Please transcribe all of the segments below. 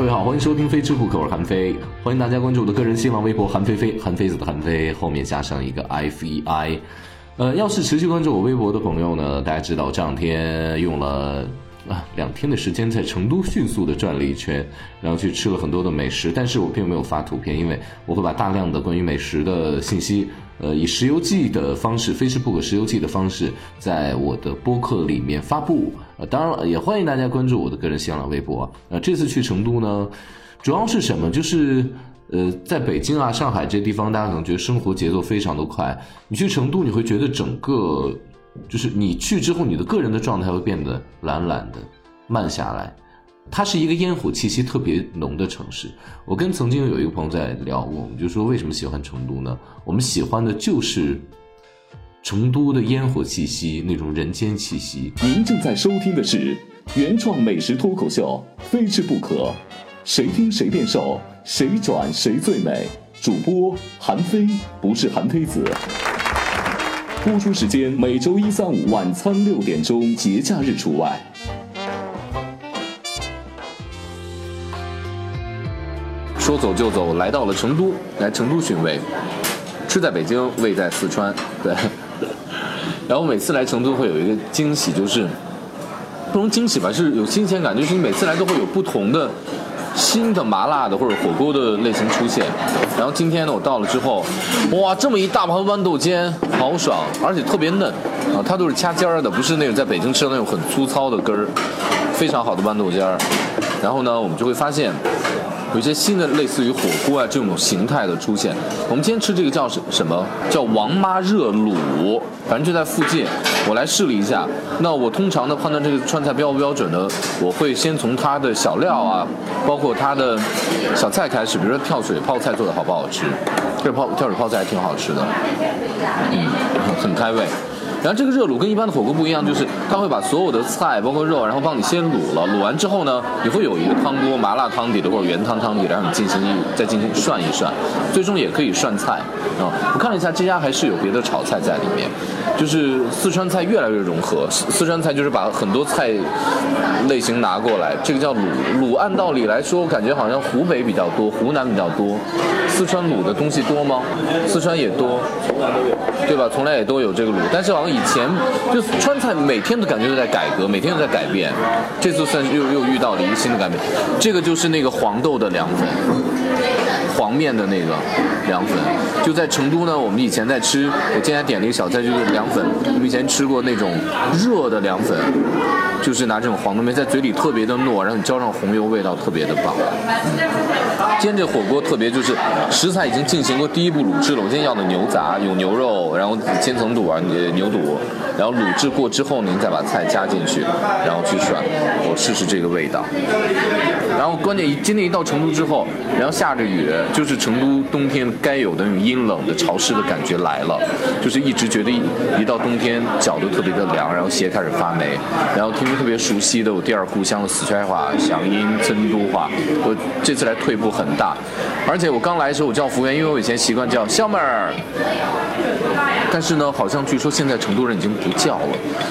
各位好，欢迎收听《非吃不可》，我是韩飞，欢迎大家关注我的个人新浪微博韩飞飞，韩非子的韩飞，后面加上一个 F E I。呃，要是持续关注我微博的朋友呢，大家知道这两天用了啊两天的时间在成都迅速的转了一圈，然后去吃了很多的美食，但是我并没有发图片，因为我会把大量的关于美食的信息，呃，以石油记的方式，非吃不可石油记的方式，在我的播客里面发布。当然了，也欢迎大家关注我的个人新浪微博。呃，这次去成都呢，主要是什么？就是。呃，在北京啊、上海这地方，大家可能觉得生活节奏非常的快。你去成都，你会觉得整个，就是你去之后，你的个人的状态会变得懒懒的、慢下来。它是一个烟火气息特别浓的城市。我跟曾经有一个朋友在聊，我们就说为什么喜欢成都呢？我们喜欢的就是成都的烟火气息，那种人间气息。您正在收听的是原创美食脱口秀《非吃不可》，谁听谁变瘦。谁转谁最美？主播韩非不是韩非子。播出时间每周一、三、五晚餐六点钟，节假日除外。说走就走，来到了成都，来成都寻味。吃在北京，味在四川。对。然后每次来成都会有一个惊喜，就是不能惊喜吧，是有新鲜感，就是你每次来都会有不同的。新的麻辣的或者火锅的类型出现，然后今天呢，我到了之后，哇，这么一大盘豌豆尖，好爽，而且特别嫩啊，它都是掐尖儿的，不是那种在北京吃的那种很粗糙的根儿，非常好的豌豆尖儿。然后呢，我们就会发现。有一些新的类似于火锅啊这种形态的出现。我们今天吃这个叫什什么？叫王妈热卤，反正就在附近。我来试了一下。那我通常的判断这个川菜标不标准呢？我会先从它的小料啊，包括它的小菜开始，比如说跳水泡菜做的好不好吃？这泡跳水泡菜还挺好吃的，嗯，很开胃。然后这个热卤跟一般的火锅不一样，就是它会把所有的菜，包括肉，然后帮你先卤了，卤完之后呢，你会有一个汤锅，麻辣汤底的或者原汤汤底，让你进行一再进行涮一涮，最终也可以涮菜啊。我看了一下，这家还是有别的炒菜在里面，就是四川菜越来越融合。四川菜就是把很多菜类型拿过来，这个叫卤卤。按道理来说，我感觉好像湖北比较多，湖南比较多，四川卤的东西多吗？四川也多，从来都有对吧？从来也都有这个卤，但是好像。以前就川菜每天都感觉都在改革，每天都在改变。这次算又又遇到了一个新的改变。这个就是那个黄豆的凉粉，黄面的那个凉粉。就在成都呢，我们以前在吃，我今天点了一个小菜，就是凉粉。我们以前吃过那种热的凉粉，就是拿这种黄豆面，在嘴里特别的糯，然后你浇上红油，味道特别的棒。今天这火锅特别，就是食材已经进行过第一步卤制了。我今天要的牛杂有牛肉，然后千层肚啊，牛肚，然后卤制过之后，您再把菜加进去，然后去涮，我试试这个味道。然后关键今天一到成都之后，然后下着雨，就是成都冬天该有的那种阴冷的潮湿的感觉来了，就是一直觉得一到冬天脚都特别的凉，然后鞋开始发霉，然后听着特别熟悉的我第二故乡的四川话、祥音、成都话，我这次来退步很。大，而且我刚来的时候我叫服务员，因为我以前习惯叫小妹儿，但是呢，好像据说现在成都人已经不叫了，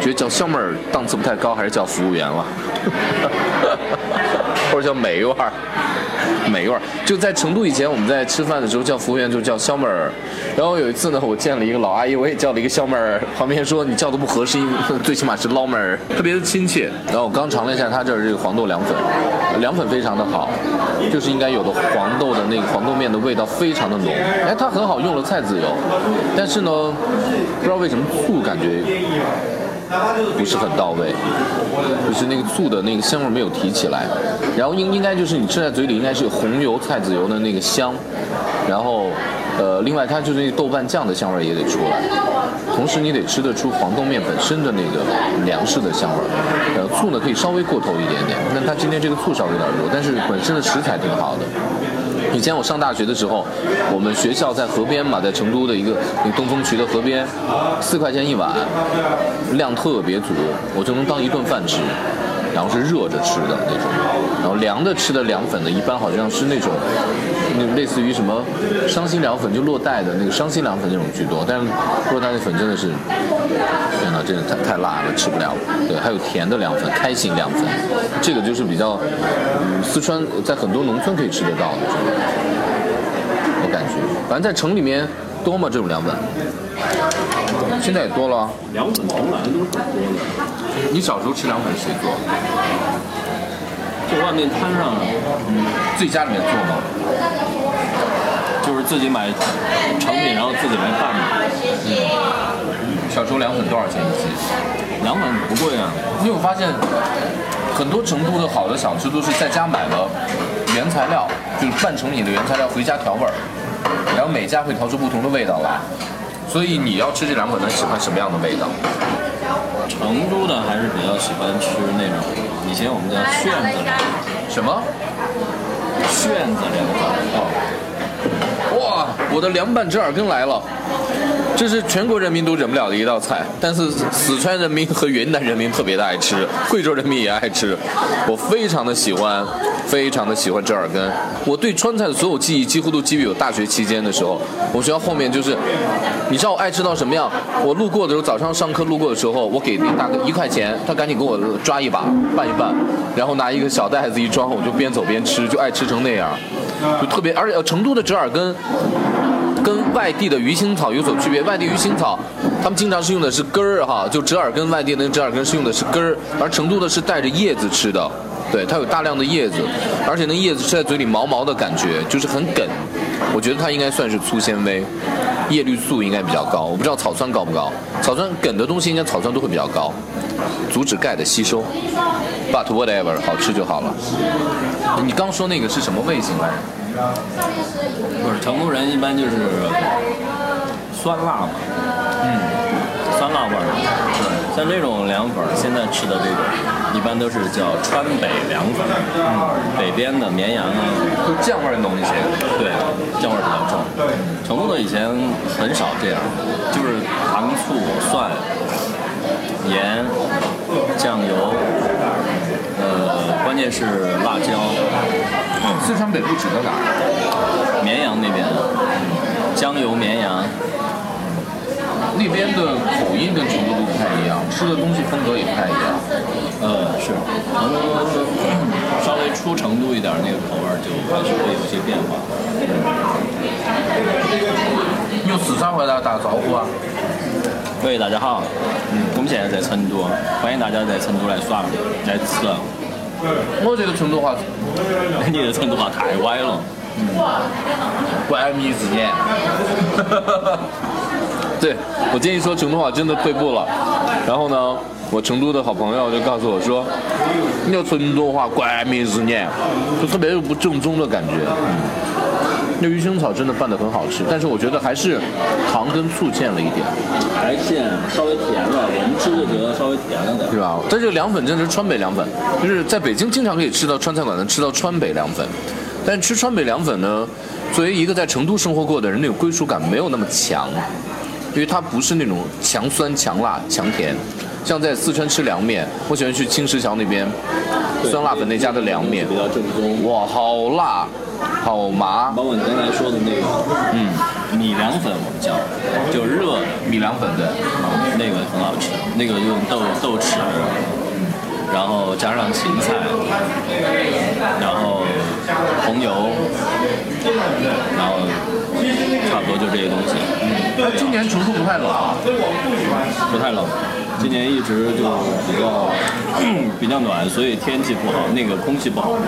觉得叫小妹儿档次不太高，还是叫服务员了，或者叫美院儿。美味儿就在成都以前，我们在吃饭的时候叫服务员就叫小妹儿，然后有一次呢，我见了一个老阿姨，我也叫了一个小妹儿，旁边说你叫的不合适，最起码是捞妹儿，特别的亲切。然后我刚尝了一下他这儿这个黄豆凉粉，凉粉非常的好，就是应该有的黄豆的那个黄豆面的味道非常的浓，哎，它很好用了菜籽油，但是呢，不知道为什么醋感觉。不是很到位，就是那个醋的那个香味没有提起来，然后应应该就是你吃在嘴里应该是红油菜籽油的那个香，然后，呃，另外它就是那个豆瓣酱的香味也得出来，同时你得吃得出黄豆面本身的那个粮食的香味，呃，醋呢可以稍微过头一点点，那它今天这个醋稍微有点多，但是本身的食材挺好的。以前我上大学的时候，我们学校在河边嘛，在成都的一个那个东风渠的河边，四块钱一碗，量特别足，我就能当一顿饭吃，然后是热着吃的那种，然后凉的吃的凉粉呢，一般好像是那种那类似于什么伤心凉粉，就洛带的那个伤心凉粉那种居多，但是洛带的粉真的是，天哪，真的太太辣了，吃不了。对，还有甜的凉粉，开心凉粉，这个就是比较，嗯，四川在很多农村可以吃得到的，我感觉，反正在城里面多吗这种凉粉？现在也多了。凉粉从来都是很多的，你小时候吃凉粉谁做？就外面摊上，嗯自己家里面做吗？就是自己买成品，然后自己来拌嘛。小时候凉粉多少钱一斤？凉粉不贵啊，你有发现，很多成都的好的小吃都是在家买了原材料，就是半成品的原材料回家调味儿，然后每家会调出不同的味道来。所以你要吃这凉粉，能喜欢什么样的味道？成都的还是比较喜欢吃那种，以前我们叫炫子凉粉，什么？炫子凉粉。哇，我的凉拌折耳根来了！这是全国人民都忍不了的一道菜，但是四川人民和云南人民特别的爱吃，贵州人民也爱吃。我非常的喜欢，非常的喜欢折耳根。我对川菜的所有记忆几乎都基于我大学期间的时候，我学校后面就是，你知道我爱吃到什么样？我路过的时候，早上上课路过的时候，我给那大哥一块钱，他赶紧给我抓一把拌一拌，然后拿一个小袋子一装，我就边走边吃，就爱吃成那样，就特别。而且成都的折耳根。跟外地的鱼腥草有所区别，外地鱼腥草，他们经常是用的是根儿哈，就折耳根，外地那个折耳根是用的是根儿，而成都的是带着叶子吃的，对，它有大量的叶子，而且那叶子吃在嘴里毛毛的感觉，就是很梗，我觉得它应该算是粗纤维，叶绿素应该比较高，我不知道草酸高不高，草酸梗的东西应该草酸都会比较高，阻止钙的吸收，but whatever，好吃就好了。你刚说那个是什么味型来着？不是成都人一般就是酸辣嘛，嗯，酸辣味儿。像这种凉粉儿，现在吃的这种，一般都是叫川北凉粉，嗯，北边的绵阳啊，就酱味儿浓一些。对，酱味儿比较重。成都的以前很少这样，就是糖醋蒜、盐、酱油，呃，关键是辣椒。四川北部指的哪儿？绵阳那边，江油绵阳，那边的口音跟成都都不太一样，吃的东西风格也不太一样。呃，是，成都稍微出成都一点那个口味儿就还是会有一些变化。用四川话来打招呼啊！喂，大家好，嗯，我们现在在成都，欢迎大家在成都来耍来吃。我觉得成都话，你的成都话太歪了，怪迷之眼。对，我建议说成都话真的退步了。然后呢，我成都的好朋友就告诉我说，你的成都话怪迷之眼，就特别不正宗的感觉。嗯那鱼腥草真的拌得很好吃，但是我觉得还是糖跟醋欠了一点，还欠，稍微甜了，我们吃就觉得稍微甜了点。是吧？但这个凉粉真的是川北凉粉，就是在北京经常可以吃到川菜馆能吃到川北凉粉，但吃川北凉粉呢，作为一个在成都生活过的人，那种归属感没有那么强，因为它不是那种强酸、强辣、强甜。像在四川吃凉面，我喜欢去青石桥那边酸辣粉那家的凉面比，较正宗。哇，好辣，好麻，包括你刚才说的那个，嗯，米凉粉我们叫，就热的米凉粉对。那个很好吃，那个用豆豆豉，然后加上芹菜，然后红油，然后差不多就这些东西，那今年成都不太冷啊，不太冷。今年一直就比较 比较暖，所以天气不好，那个空气不好。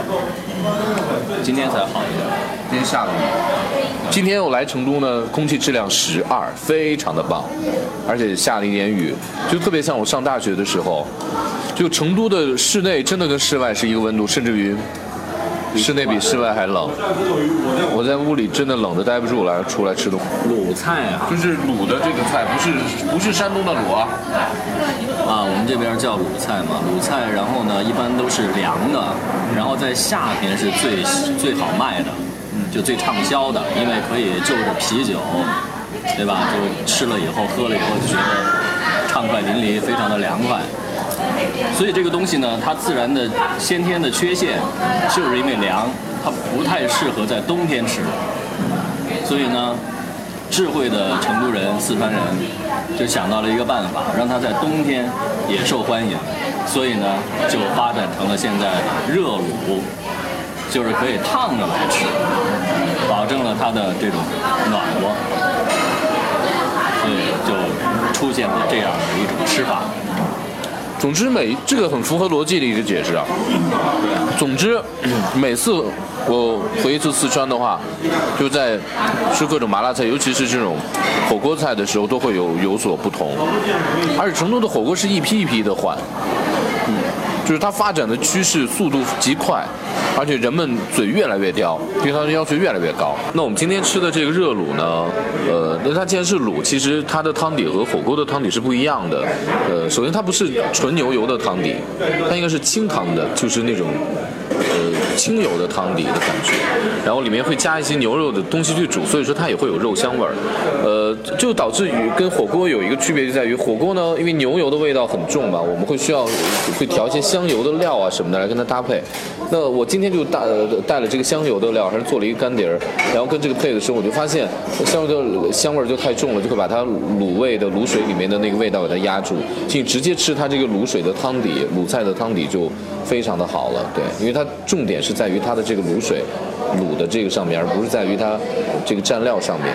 今天才好一点。今天下了雨。今天我来成都呢，空气质量十二，非常的棒，而且下了一点雨，就特别像我上大学的时候，就成都的室内真的跟室外是一个温度，甚至于室内比室外还冷。我在屋里真的冷的待不住了，出来吃东西。鲁菜啊，就是卤的这个菜，不是不是山东的卤啊，啊，我们这边叫鲁菜嘛，鲁菜，然后呢，一般都是凉的，然后在夏天是最最好卖的，就最畅销的，因为可以就着啤酒，对吧？就吃了以后，喝了以后就觉得畅快淋漓，非常的凉快。所以这个东西呢，它自然的先天的缺陷，就是因为凉，它不太适合在冬天吃，所以呢，智慧的成都人、四川人就想到了一个办法，让它在冬天也受欢迎，所以呢，就发展成了现在热卤，就是可以烫着来吃，保证了它的这种暖和，所以就出现了这样的一种吃法。总之每这个很符合逻辑的一个解释啊。总之，每次我回一次四川的话，就在吃各种麻辣菜，尤其是这种火锅菜的时候，都会有有所不同。而且成都的火锅是一批一批的换，嗯，就是它发展的趋势速度极快，而且人们嘴越来越刁，对它的要求越来越高。那我们今天吃的这个热卤呢，呃，那它既然是卤，其实它的汤底和火锅的汤底是不一样的。呃，首先它不是纯牛油的汤底，它应该是清汤的，就是那种呃清油的汤底的感觉，然后里面会加一些牛肉的东西去煮，所以说它也会有肉香味儿。呃，就导致于跟火锅有一个区别就在于火锅呢，因为牛油的味道很重嘛，我们会需要会调一些香油的料啊什么的来跟它搭配。那我今天就带带了这个香油的料，还是做了一个干碟儿，然后跟这个配的时候，我就发现香油的香味就太重了，就会把它卤味的卤水里面的那个味道给它压住，就直接吃它这个卤水的汤底，卤菜的汤底就非常的好了。对，因为它重点是在于它的这个卤水卤的这个上面，而不是在于它这个蘸料上面。